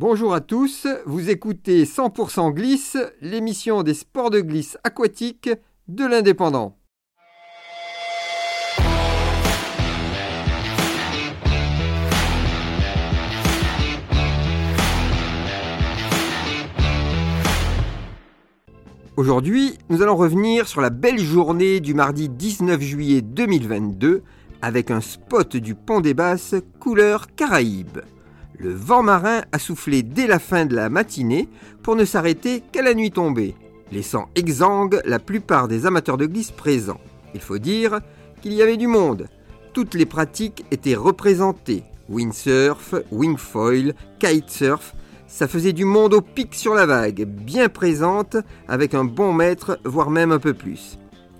Bonjour à tous, vous écoutez 100% Glisse, l'émission des sports de glisse aquatique de l'Indépendant. Aujourd'hui, nous allons revenir sur la belle journée du mardi 19 juillet 2022 avec un spot du pont des Basses couleur Caraïbe. Le vent marin a soufflé dès la fin de la matinée pour ne s'arrêter qu'à la nuit tombée, laissant exsangue la plupart des amateurs de glisse présents. Il faut dire qu'il y avait du monde. Toutes les pratiques étaient représentées. Windsurf, wingfoil, kitesurf, ça faisait du monde au pic sur la vague, bien présente, avec un bon maître, voire même un peu plus.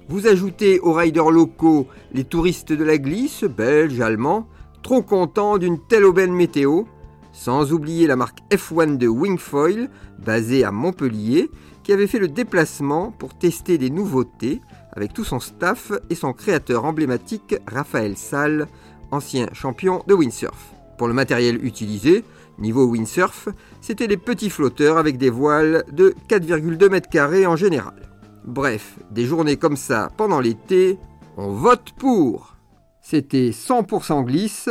Vous ajoutez aux riders locaux les touristes de la glisse, belges, allemands, trop contents d'une telle aubaine météo, sans oublier la marque F1 de Wingfoil, basée à Montpellier, qui avait fait le déplacement pour tester des nouveautés avec tout son staff et son créateur emblématique Raphaël Salle, ancien champion de windsurf. Pour le matériel utilisé, Niveau windsurf, c'était les petits flotteurs avec des voiles de 4,2 mètres carrés en général. Bref, des journées comme ça pendant l'été, on vote pour. C'était 100% glisse.